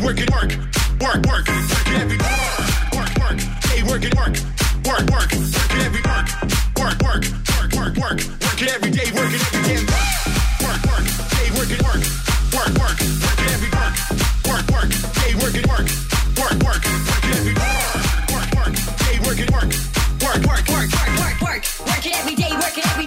Work it, work, work, work, work it every work, work. Hey, work it, work, work, work, work it every work, work, work, work, work, work, work it every day, work it every day. work, work. Hey, work it, work, work, work, work it every work, work, work. Hey, work it, work, work, work, work it every work, work, work. Hey, work it, work, work, work, work, work, work, work, work it every day, work it every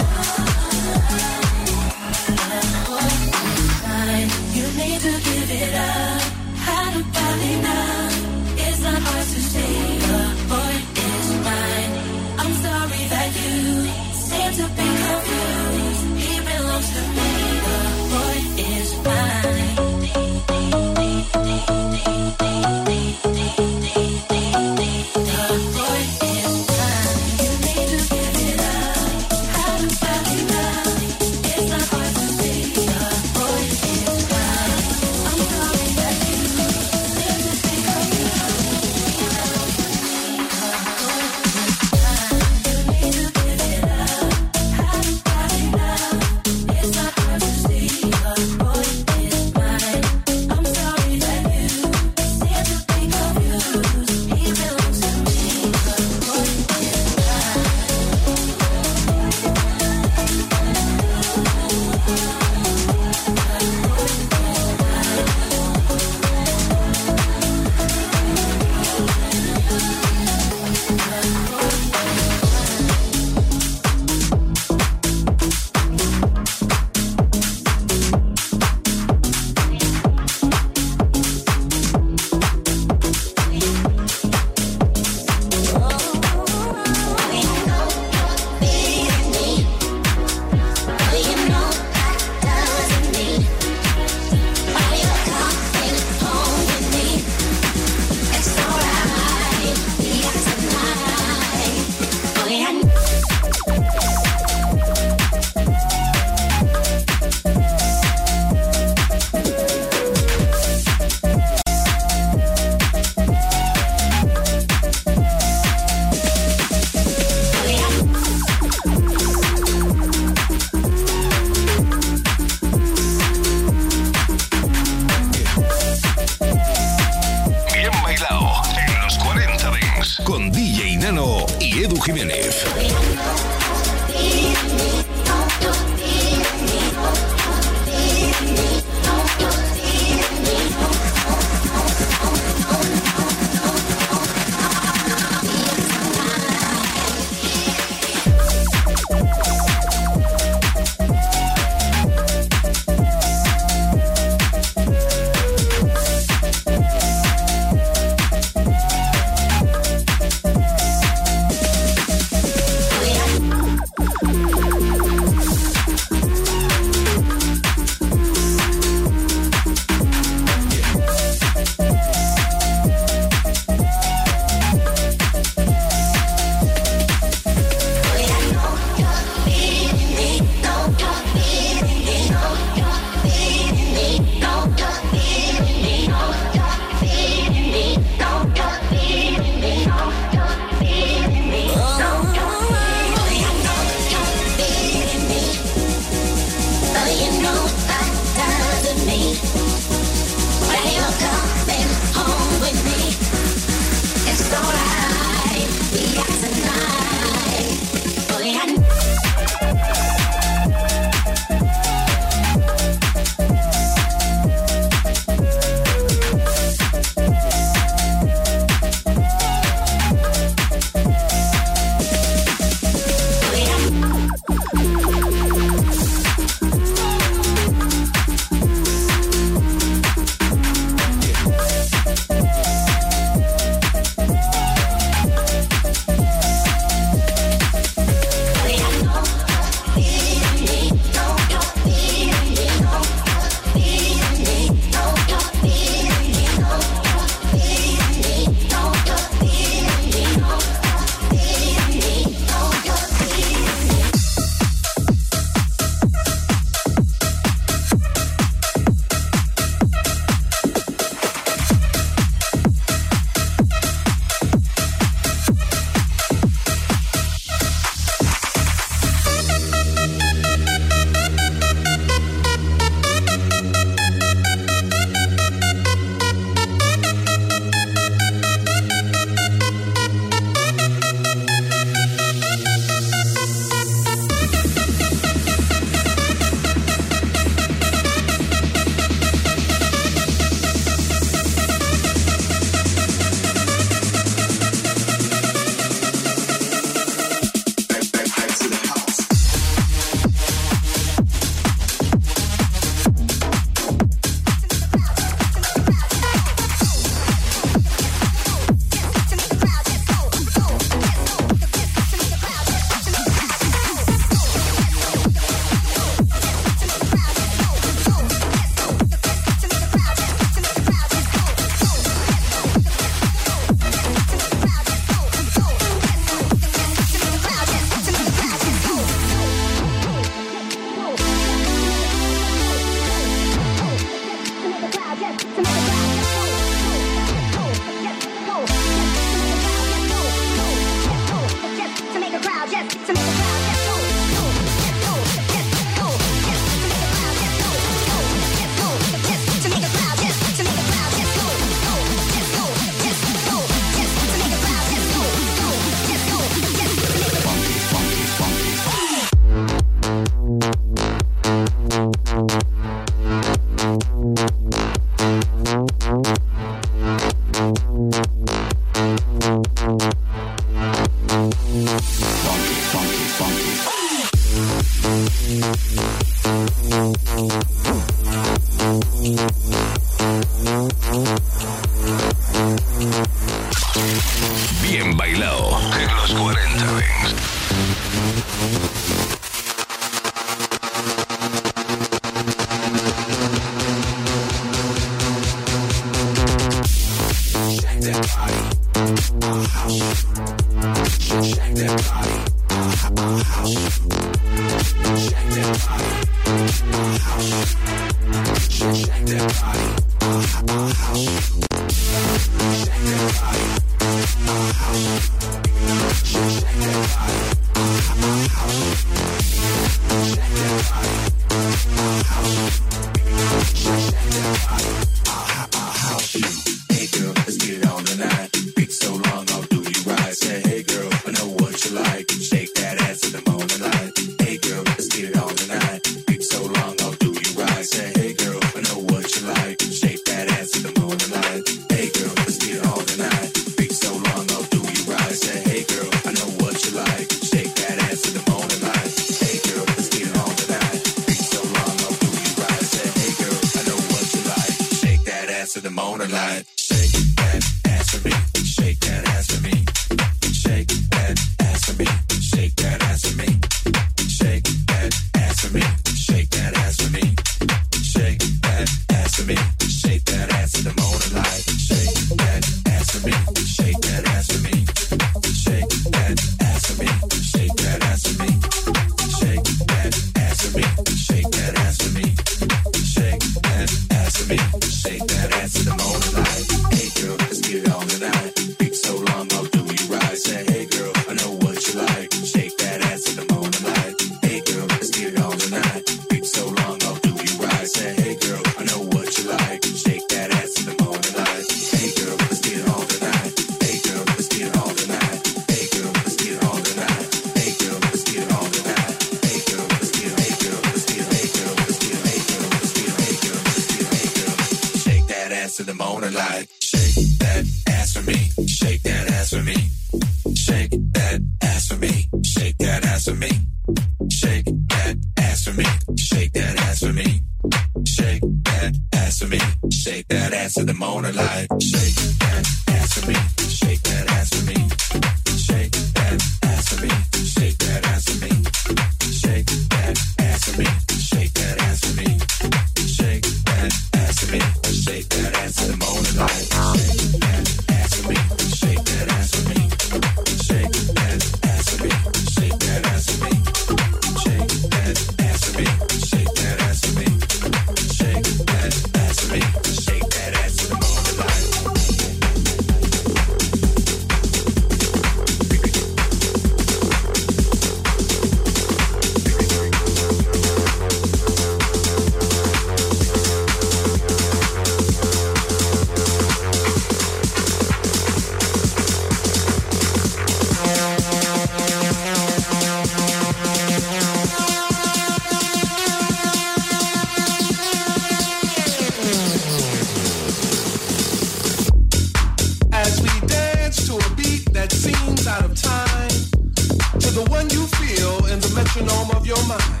metronome of your mind.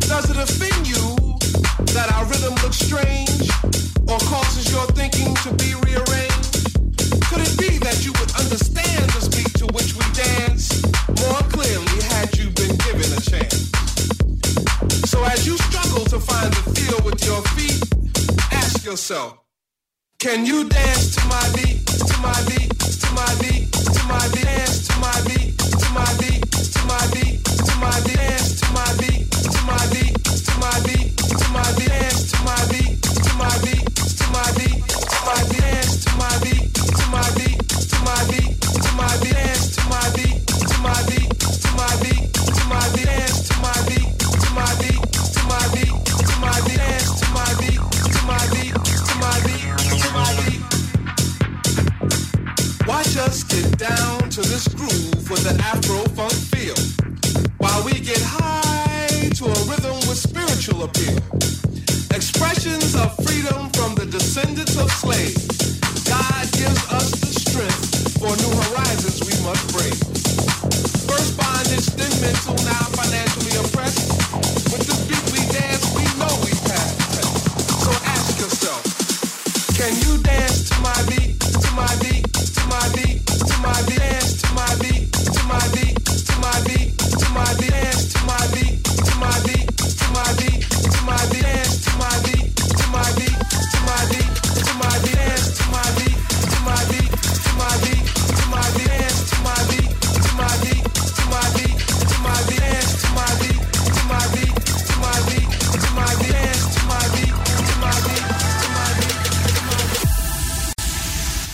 Does it offend you that our rhythm looks strange or causes your thinking to be rearranged? Could it be that you would understand the beat to which we dance more clearly had you been given a chance? So as you struggle to find the feel with your feet, ask yourself, can you dance to my beat, to my beat, to my beat, to my beat, dance to my beat, to my beat? down to this groove with an Afro funk feel, while we get high to a rhythm with spiritual appeal. Expressions of freedom from the descendants of slaves.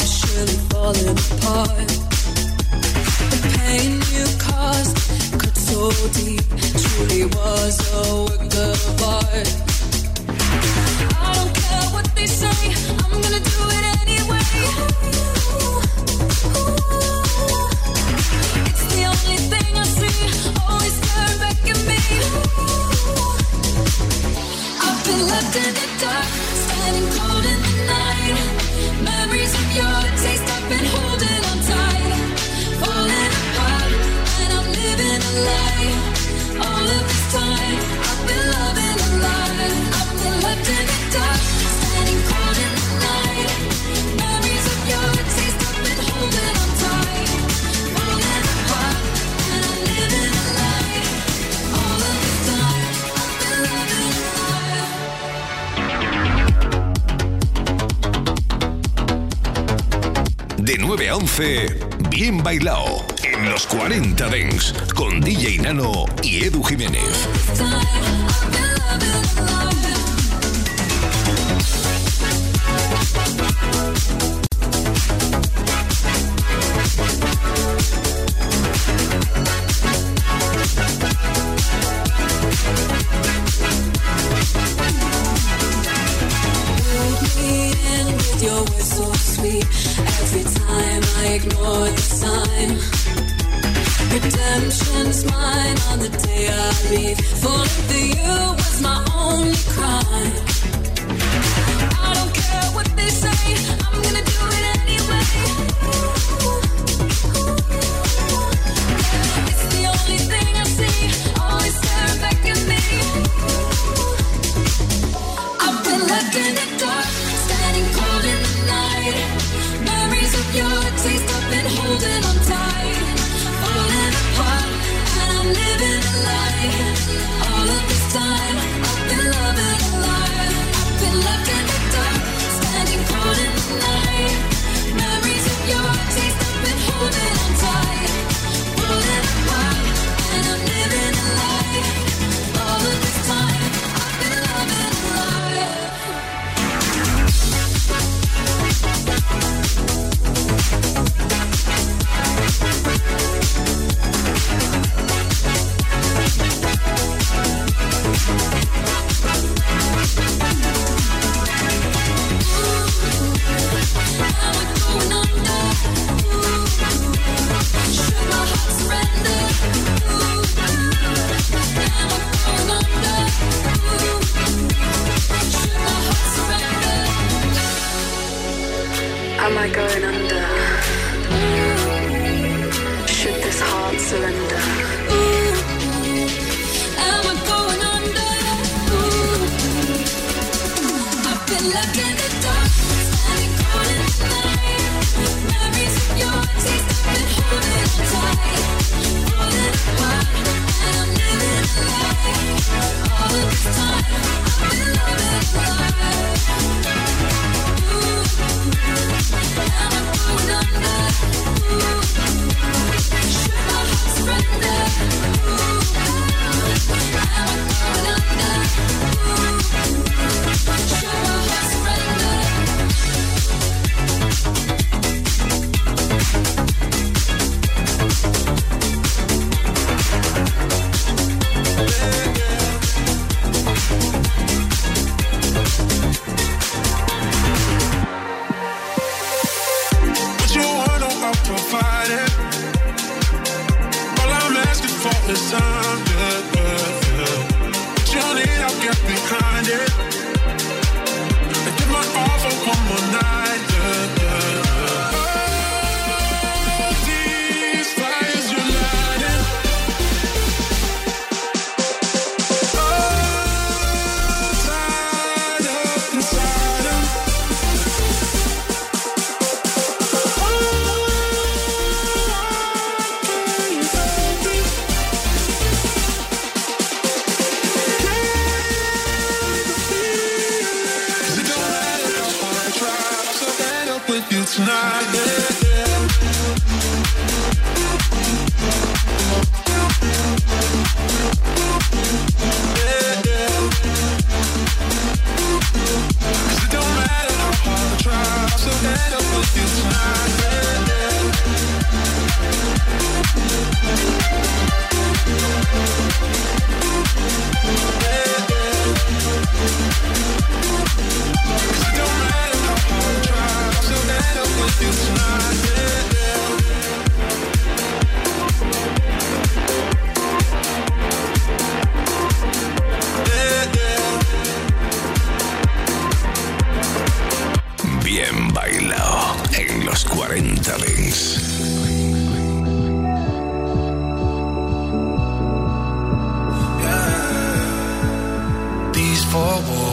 surely falling apart. The pain you caused cut so deep, truly was a work of art. I don't care what they say, I'm gonna do it anyway. It's the only thing I see, always turn back at me. I've been left in the dark, standing cold in 9 a 11, Bien Bailao, en los 40 Dengs, con DJ Nano y Edu Jiménez.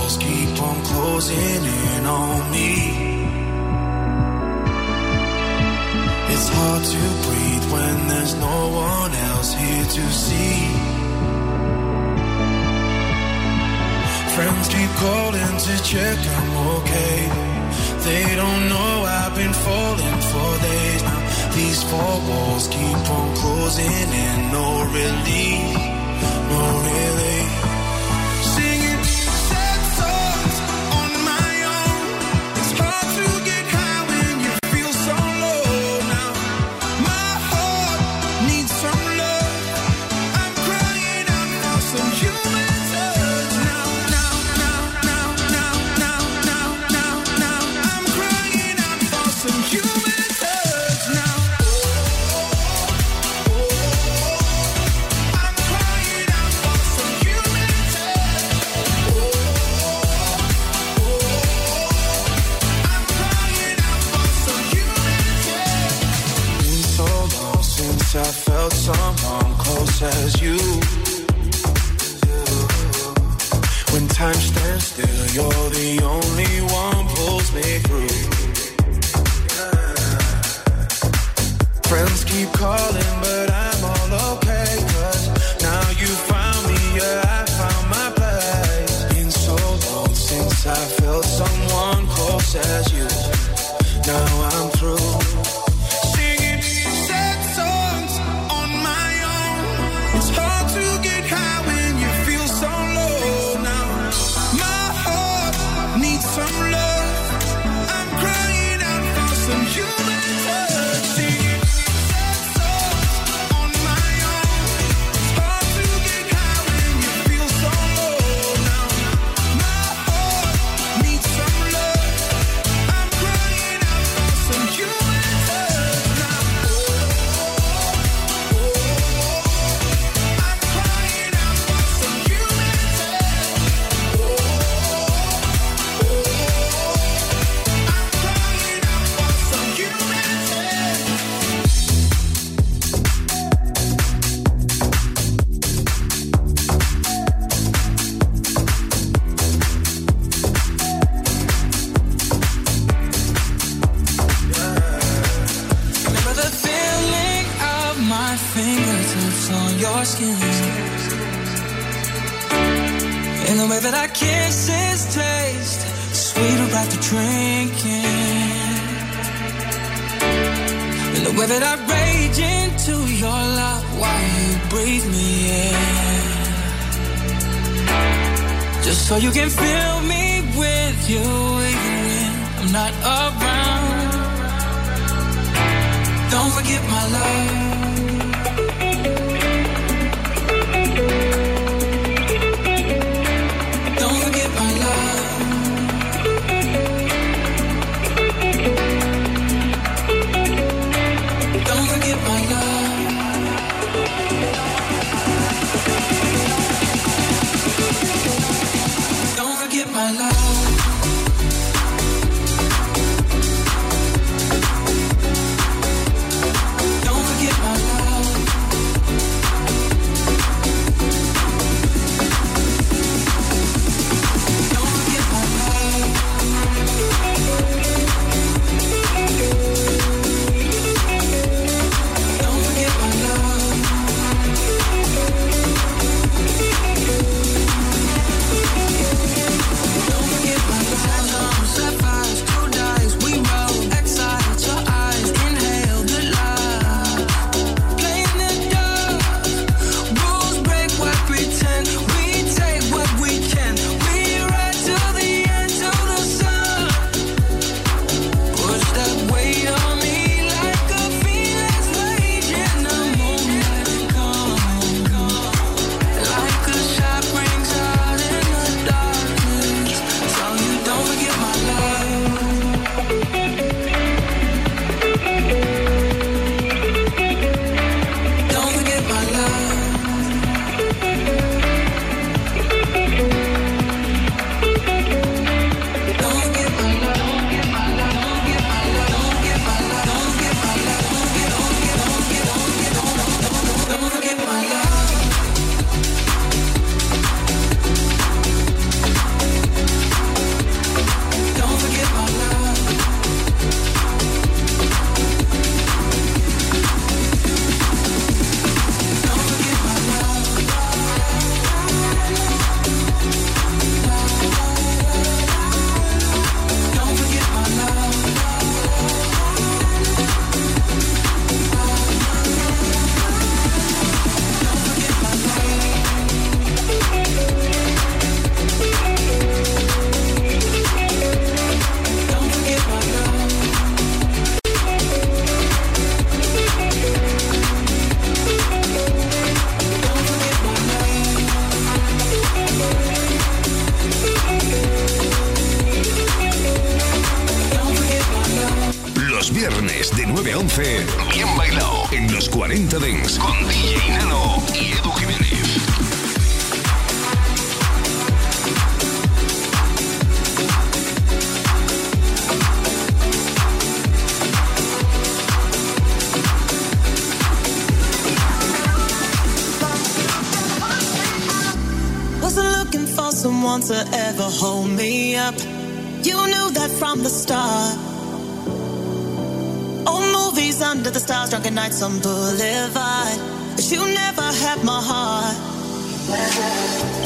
walls keep on closing in on me. It's hard to breathe when there's no one else here to see. Friends keep calling to check I'm okay. They don't know I've been falling for days now. These four walls keep on closing in, no relief, no relief. up. You knew that from the start. Old movies under the stars, drunken nights on Boulevard. But you never had my heart.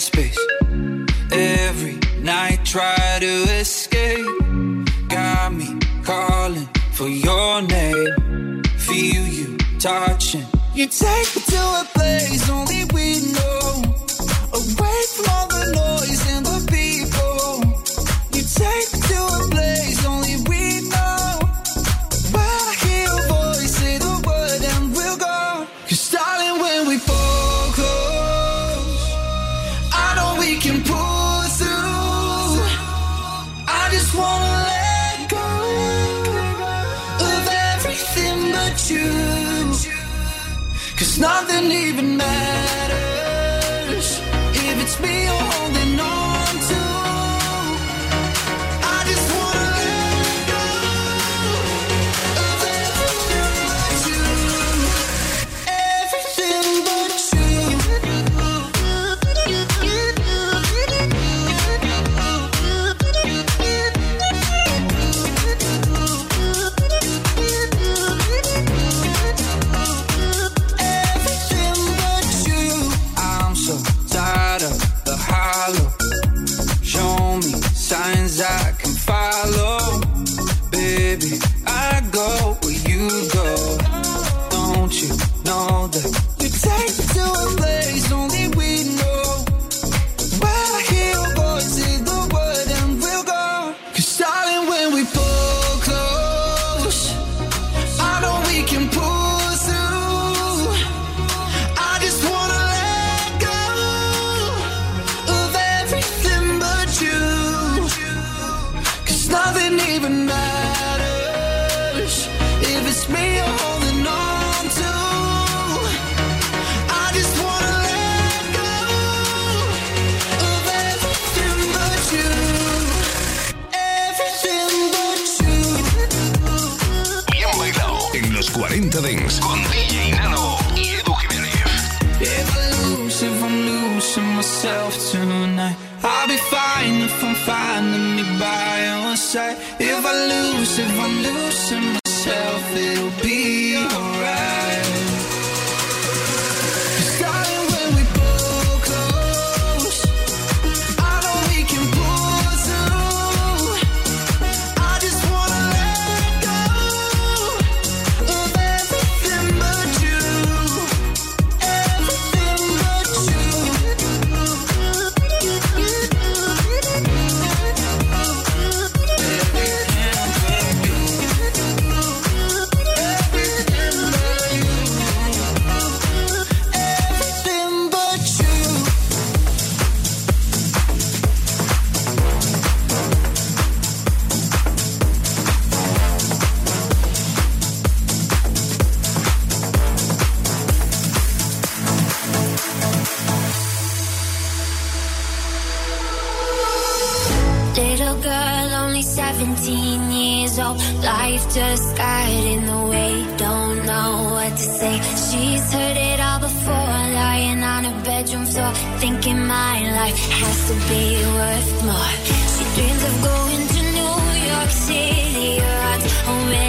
dead space. Every night, try to escape. Got me calling for your name. Feel you touching. You take me to a place only we know.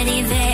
many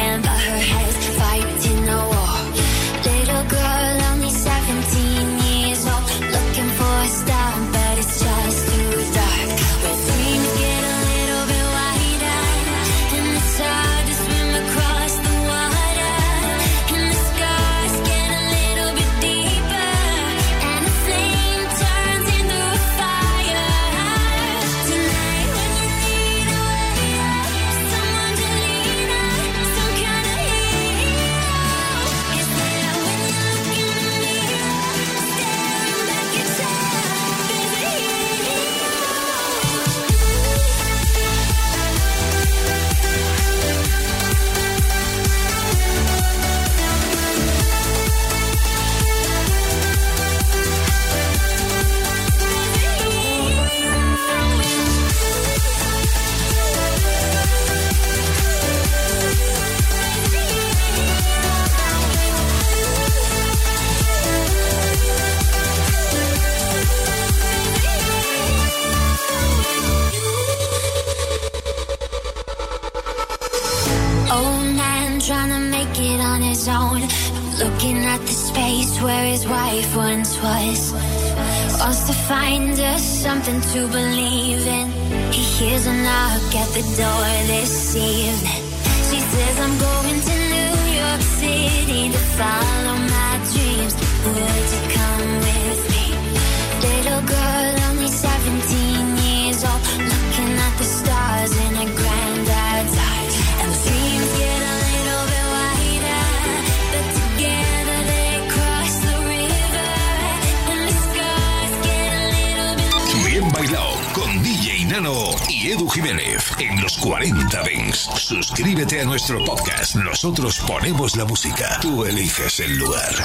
Con DJ Nano y Edu Jiménez en los 40 Dents. Suscríbete a nuestro podcast. Nosotros ponemos la música. Tú eliges el lugar.